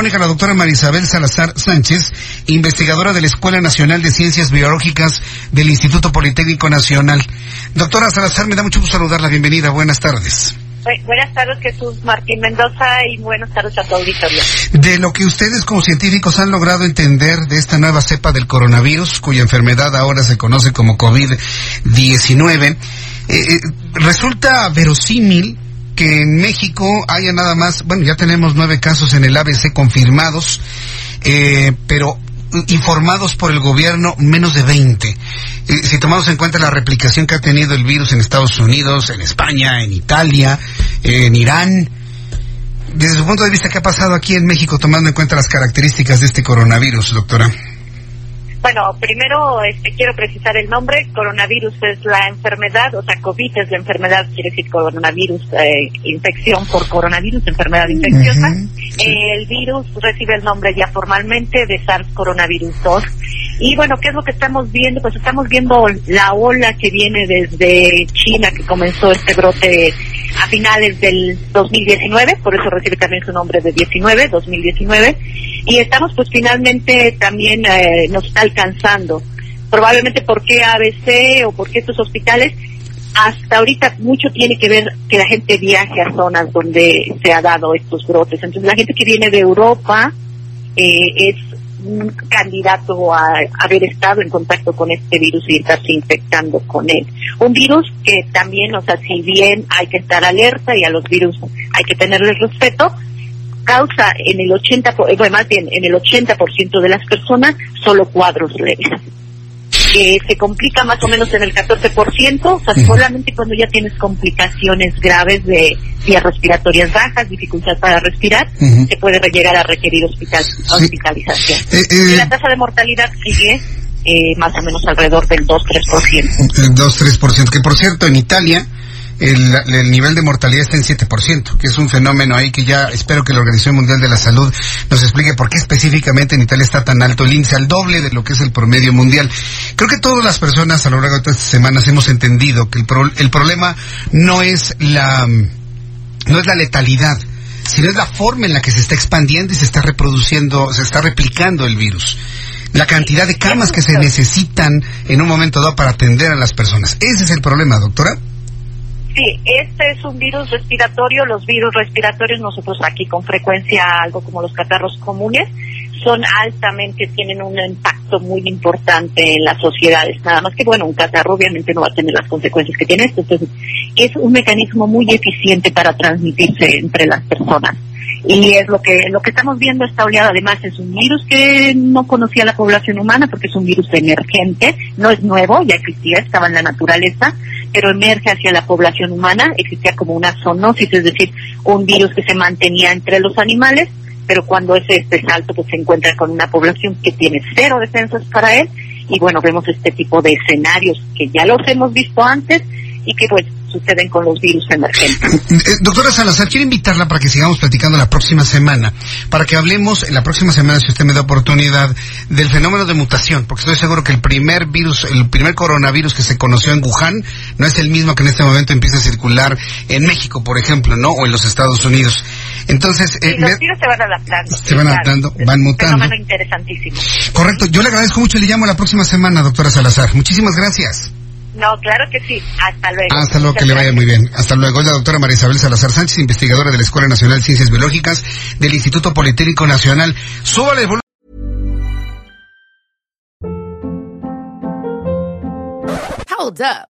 Mónica, la doctora Marisabel Salazar Sánchez, investigadora de la Escuela Nacional de Ciencias Biológicas del Instituto Politécnico Nacional. Doctora Salazar, me da mucho gusto saludarla. Bienvenida. Buenas tardes. Bu- Buenas tardes, Jesús Martín Mendoza, y buenas tardes a tu auditorio. De lo que ustedes como científicos han logrado entender de esta nueva cepa del coronavirus, cuya enfermedad ahora se conoce como COVID-19, eh, eh, resulta verosímil que en México haya nada más, bueno, ya tenemos nueve casos en el ABC confirmados, eh, pero informados por el gobierno menos de 20. Eh, si tomamos en cuenta la replicación que ha tenido el virus en Estados Unidos, en España, en Italia, en Irán, desde su punto de vista, ¿qué ha pasado aquí en México tomando en cuenta las características de este coronavirus, doctora? Bueno, primero este, quiero precisar el nombre. Coronavirus es la enfermedad, o sea, COVID es la enfermedad, quiere decir coronavirus, eh, infección por coronavirus, enfermedad infecciosa. Sí. El virus recibe el nombre ya formalmente de SARS coronavirus 2. Y bueno, ¿qué es lo que estamos viendo? Pues estamos viendo la ola que viene desde China, que comenzó este brote a finales del 2019, por eso recibe también su nombre de 19, 2019. Y estamos pues finalmente también eh, nos está alcanzando. Probablemente por qué ABC o por qué estos hospitales, hasta ahorita mucho tiene que ver que la gente viaje a zonas donde se ha dado estos brotes. Entonces la gente que viene de Europa eh, es un candidato a haber estado en contacto con este virus y estarse infectando con él. Un virus que también, o sea, si bien hay que estar alerta y a los virus hay que tenerles respeto, causa en el 80, por- eh, bueno, más bien en el 80% de las personas solo cuadros leves. Que se complica más o menos en el 14%, o sea, solamente cuando ya tienes complicaciones graves de vías respiratorias bajas, dificultad para respirar, Ujú. se puede llegar a requerir hospital, hospitalización. Eh, eh, Y la tasa de mortalidad sigue eh, más o menos alrededor del 2-3%. El 2-3%, que por cierto, en Italia el, el nivel de mortalidad está en 7%, que es un fenómeno ahí que ya espero que la Organización Mundial de la Salud nos explique por qué específicamente en Italia está tan alto el índice, al doble de lo que es el promedio mundial. Creo que todas las personas a lo largo de estas semanas hemos entendido que el, pro- el problema no es la, no es la letalidad, sino es la forma en la que se está expandiendo y se está reproduciendo, se está replicando el virus. La cantidad de camas que se necesitan en un momento dado para atender a las personas. Ese es el problema, doctora. Sí, este es un virus respiratorio. Los virus respiratorios, nosotros aquí con frecuencia, algo como los catarros comunes, son altamente, tienen un impacto muy importante en las sociedades. Nada más que, bueno, un catarro obviamente no va a tener las consecuencias que tiene esto. Entonces, es un mecanismo muy eficiente para transmitirse entre las personas. Y es lo que lo que estamos viendo esta oleada. Además, es un virus que no conocía la población humana porque es un virus emergente, no es nuevo, ya existía, estaba en la naturaleza, pero emerge hacia la población humana. Existía como una zoonosis, es decir, un virus que se mantenía entre los animales, pero cuando ese este salto pues se encuentra con una población que tiene cero defensas para él. Y bueno, vemos este tipo de escenarios que ya los hemos visto antes y que pues suceden con los virus emergentes. Eh, doctora Salazar, quiero invitarla para que sigamos platicando la próxima semana, para que hablemos en la próxima semana, si usted me da oportunidad, del fenómeno de mutación, porque estoy seguro que el primer virus, el primer coronavirus que se conoció en Wuhan, no es el mismo que en este momento empieza a circular en México, por ejemplo, ¿no? O en los Estados Unidos. Entonces, eh, los virus se van adaptando. Se van adaptando, van un mutando. fenómeno interesantísimo. correcto, yo le agradezco mucho y le llamo la próxima semana, doctora Salazar. Muchísimas gracias. No, claro que sí. Hasta luego. Hasta luego, que le vaya muy bien. Hasta luego. Es la doctora María Isabel Salazar Sánchez, investigadora de la Escuela Nacional de Ciencias Biológicas del Instituto Politécnico Nacional. Súbale el volumen. Hold up.